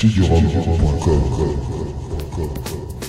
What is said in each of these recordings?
studiorum.com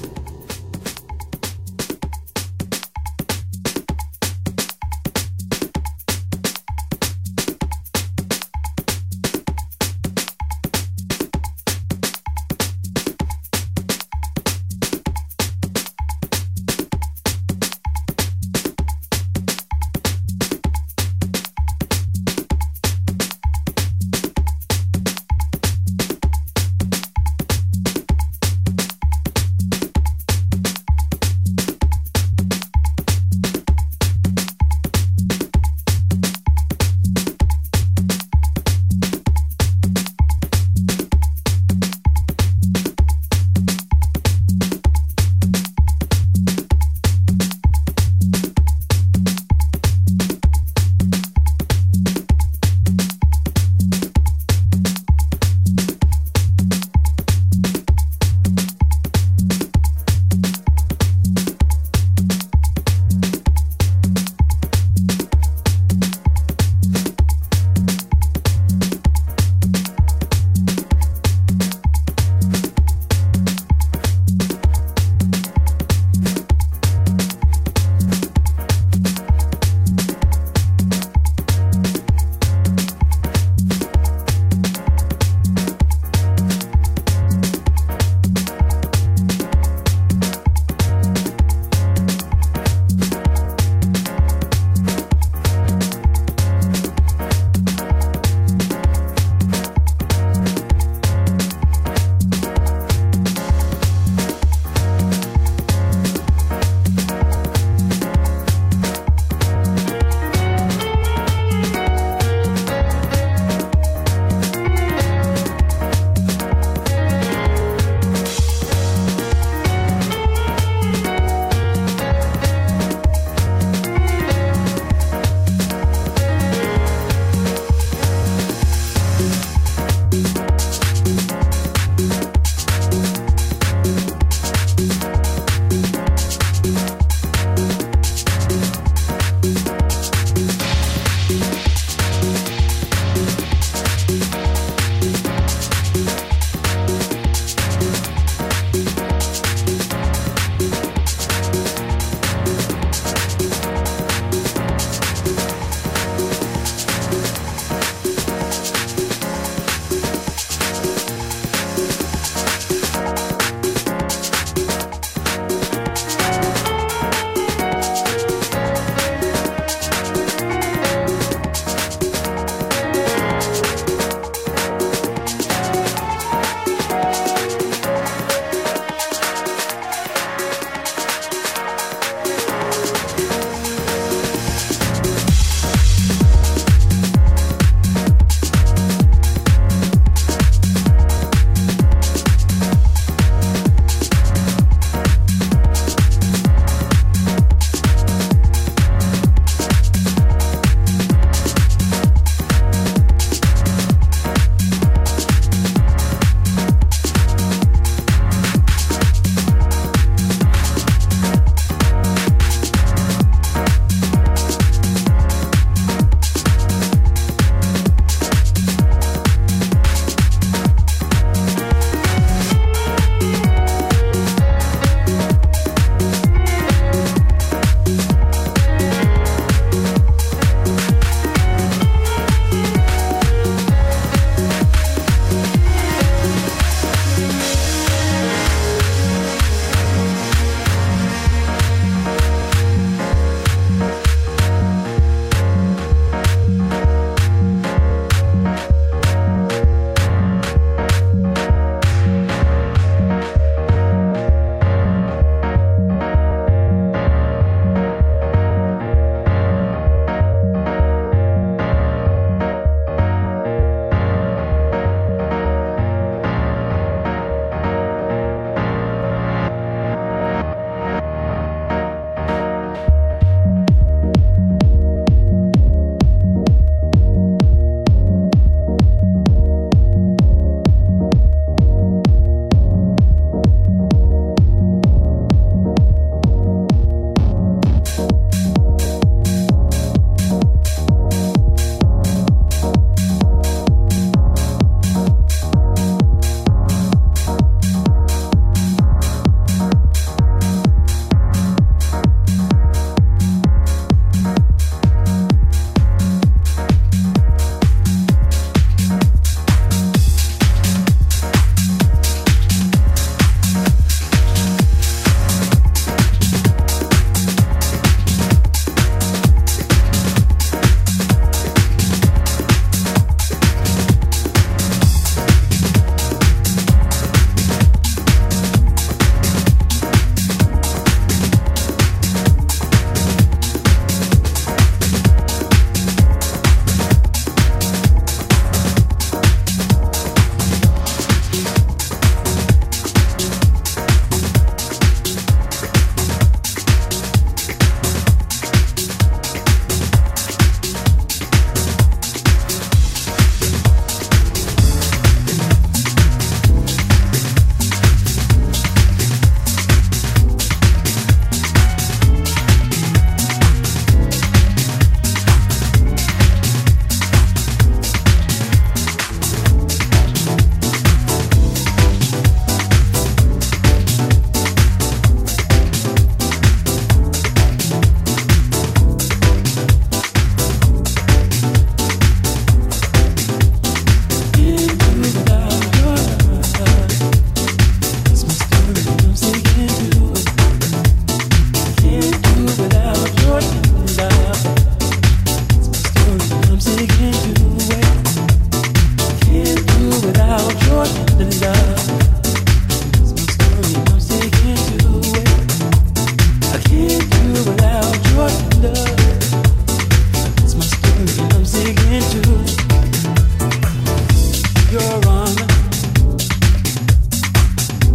Your honor,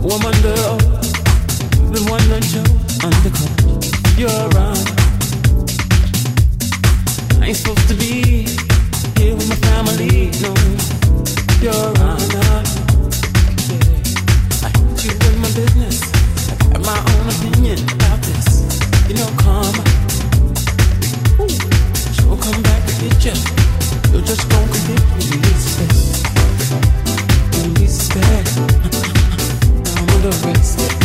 woman, girl, the one that you undercut. Your honor, I ain't supposed to be here with my family. No, Your honor, yeah. I put you in my business. I got my own opinion about this. You know, karma. She'll come back to get you. You're just gonna forget me. twist.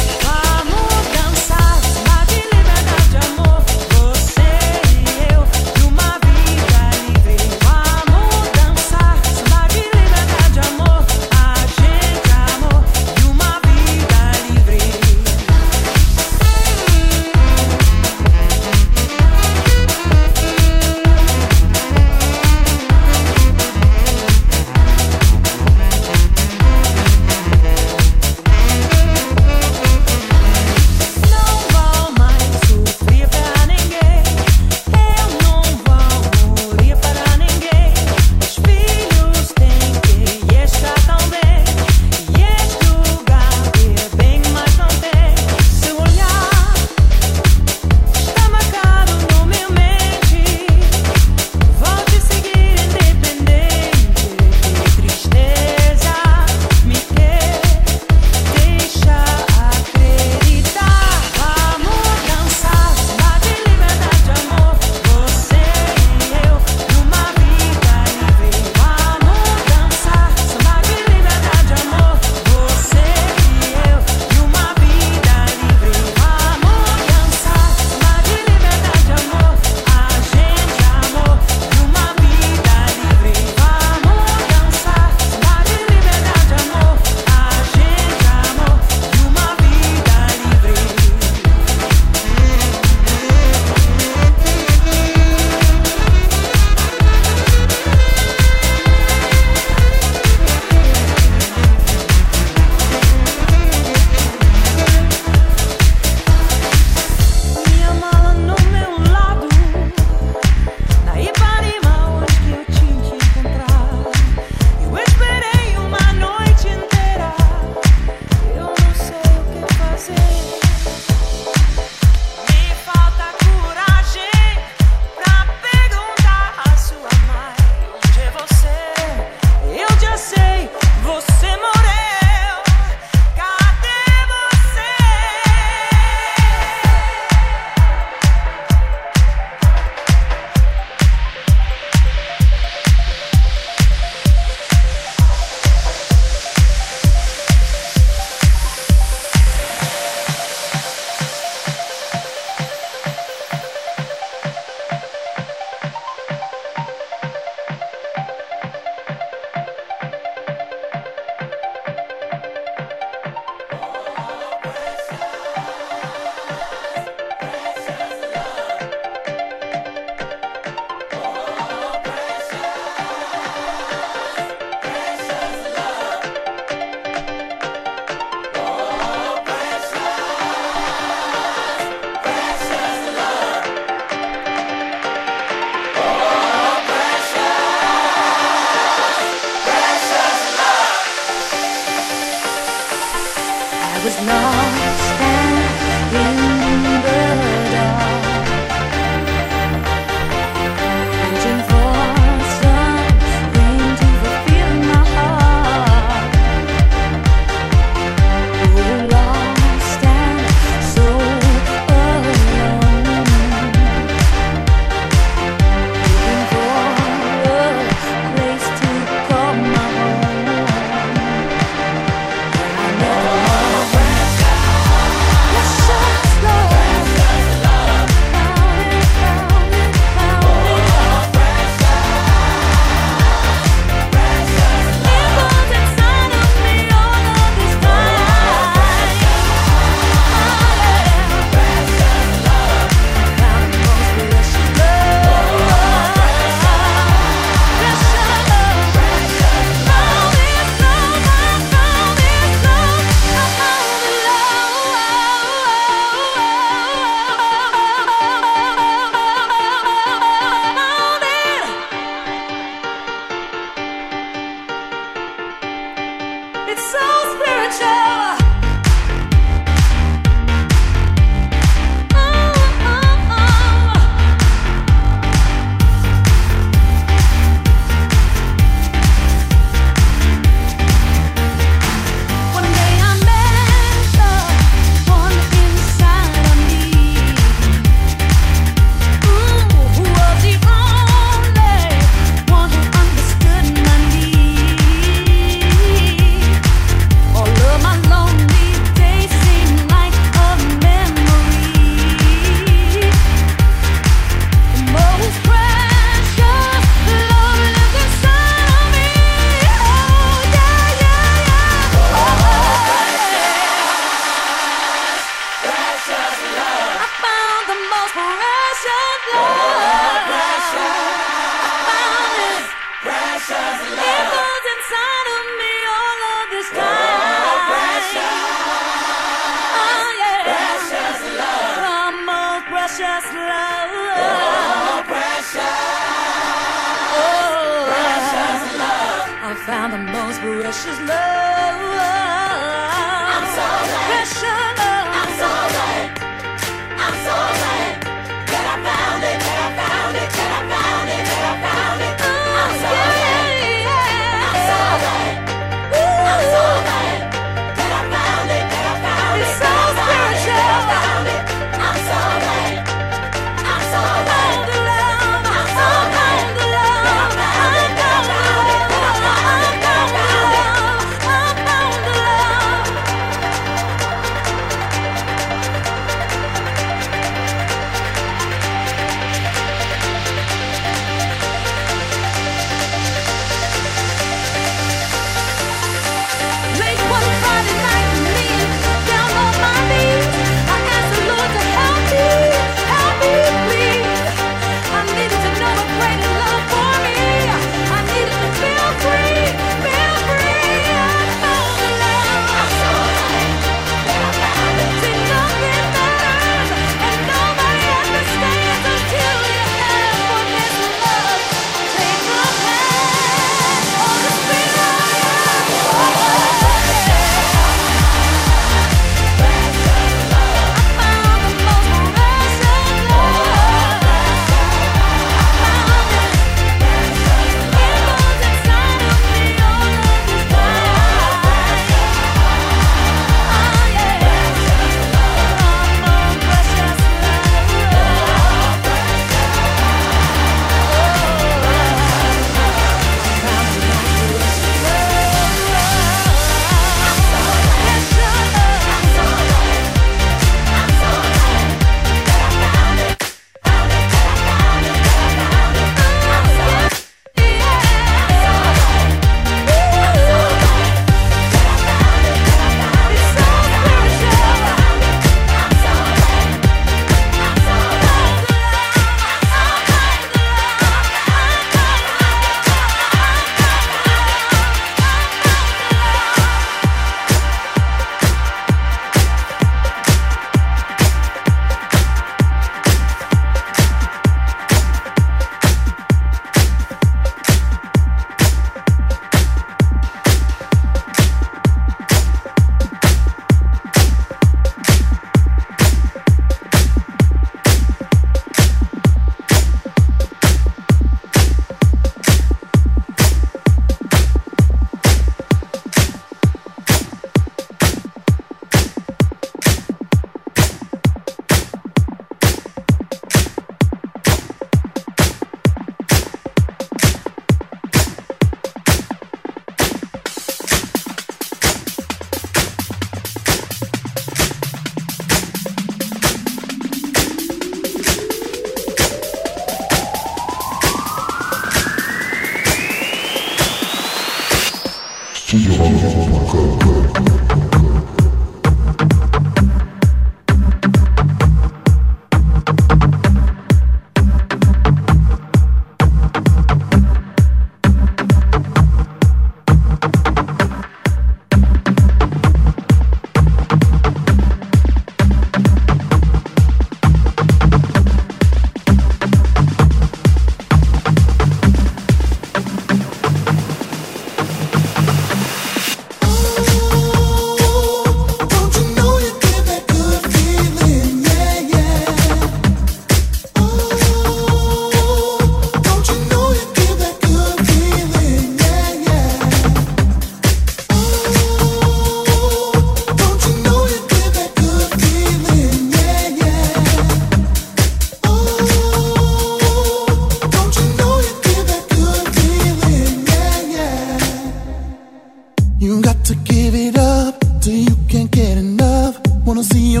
Feet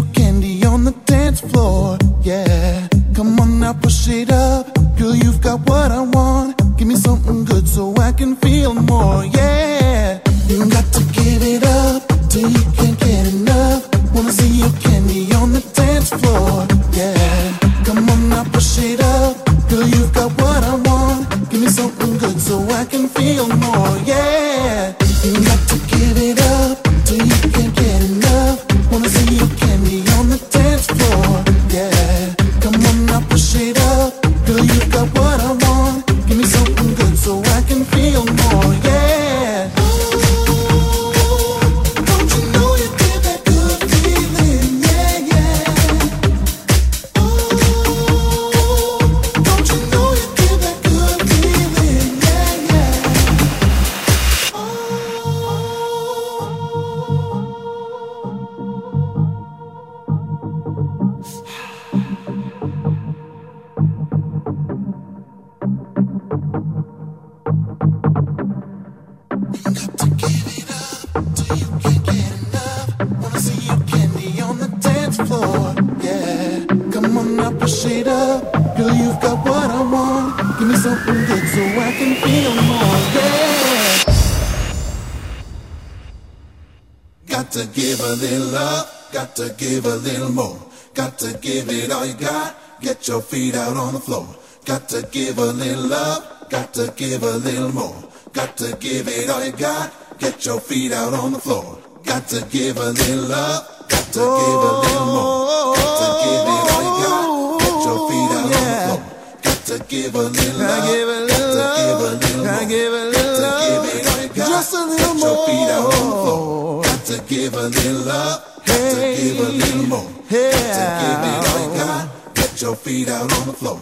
give a little love, got to give a little more. Got to give it all you got, get your feet out on the floor. Got to give a little love, got to give a little more. Got to give it all you got, get your feet out on the floor. Got to give a little love, got to give a little more. Got to give it all you got, just a little get your feet out on the floor. Got to give a little love, got to give a little more. Got to give it all you got get your feet out on the floor.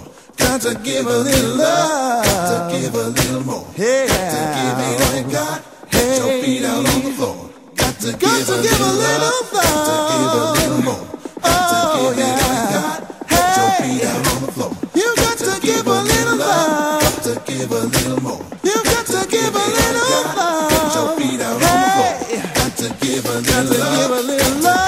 Got to give a little love. Got to give a little more. Yeah. Got to give it all you got. Get your feet out on the floor. Got to give, to a, give little a little love. Got to give a little more. Got to oh, give it all you got. Get your feet out on the floor. You got, got to give a little love. Got to give a little more. You got to give a little love. Get your feet out on the floor. Got to give a little love.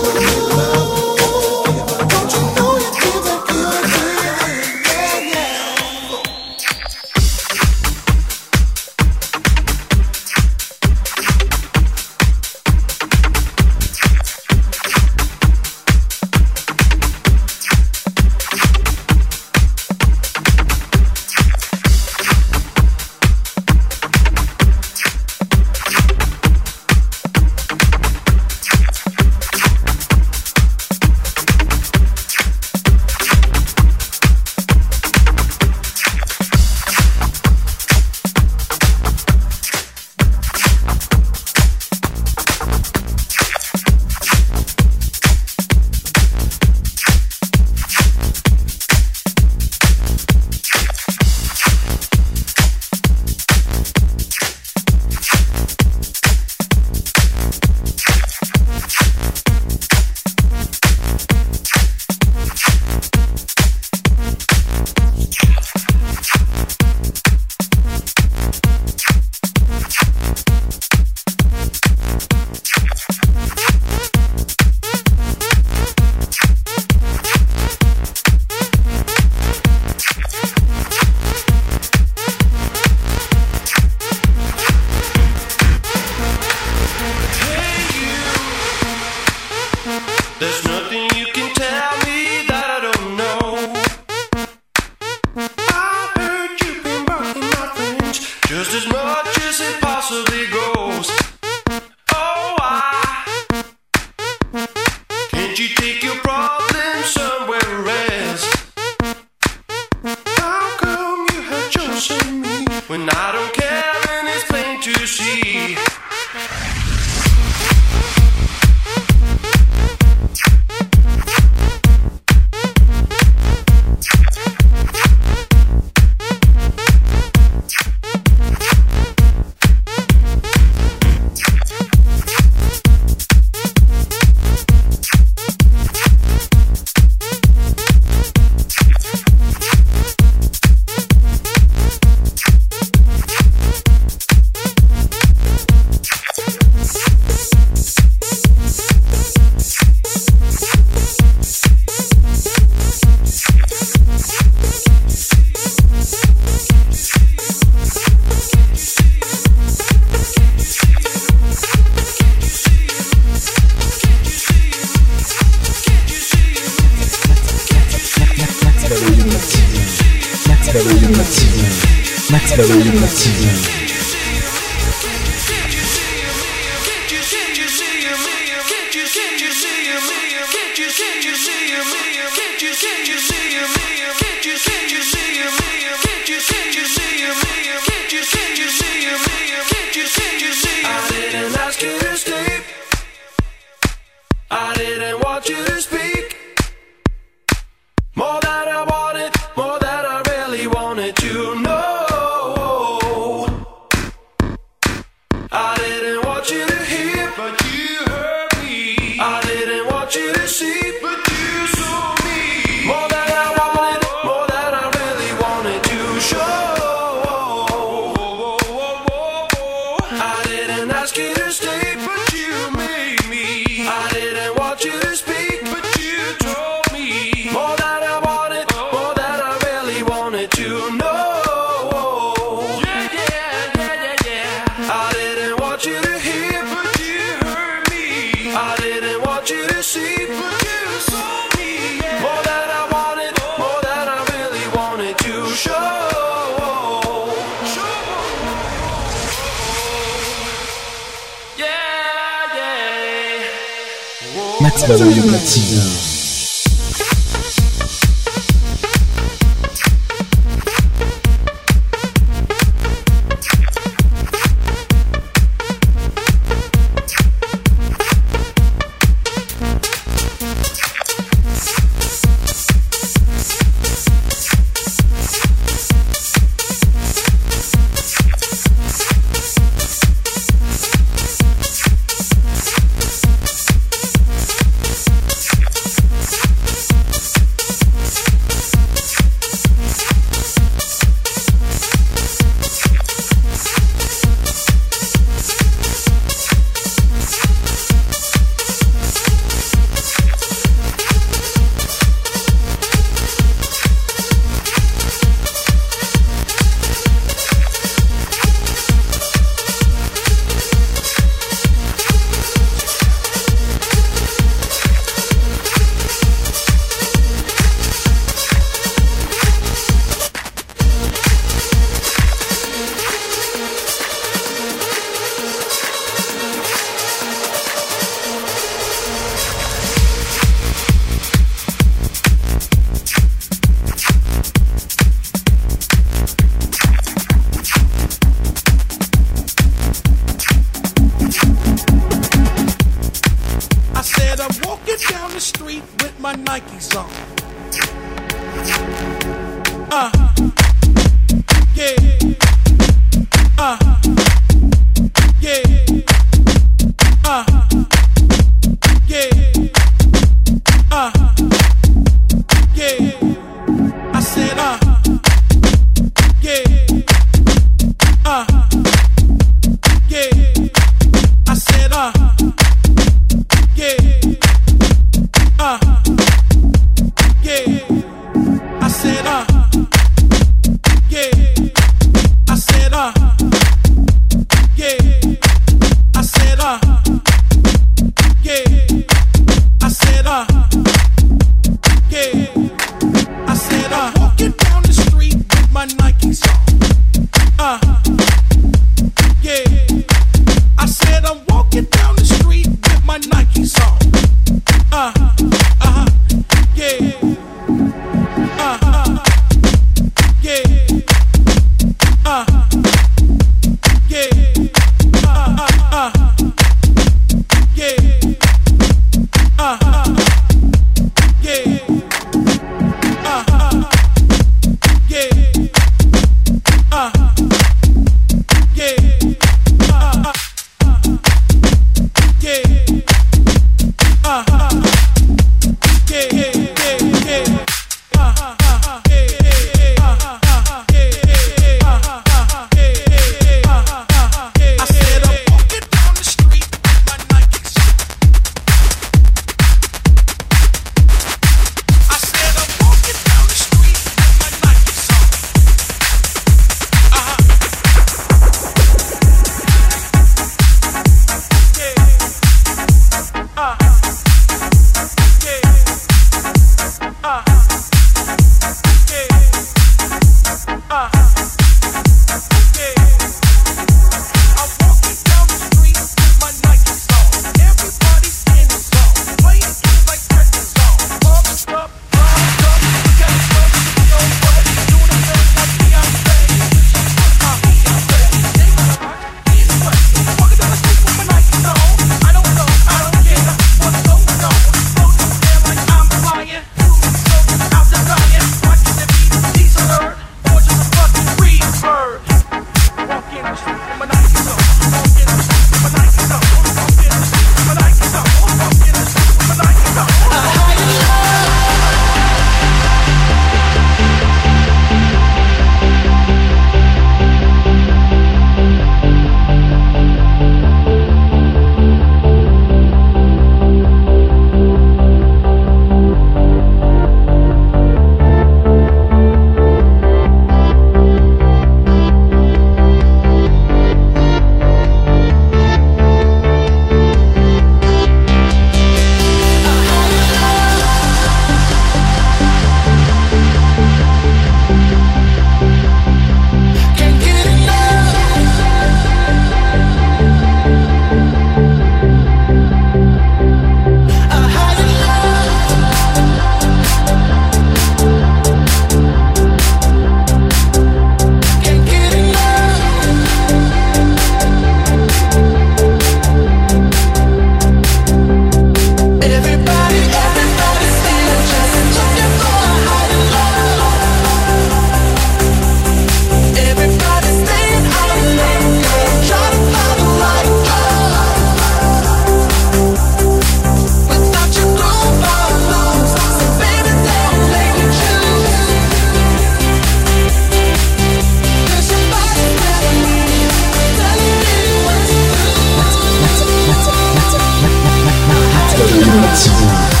江晚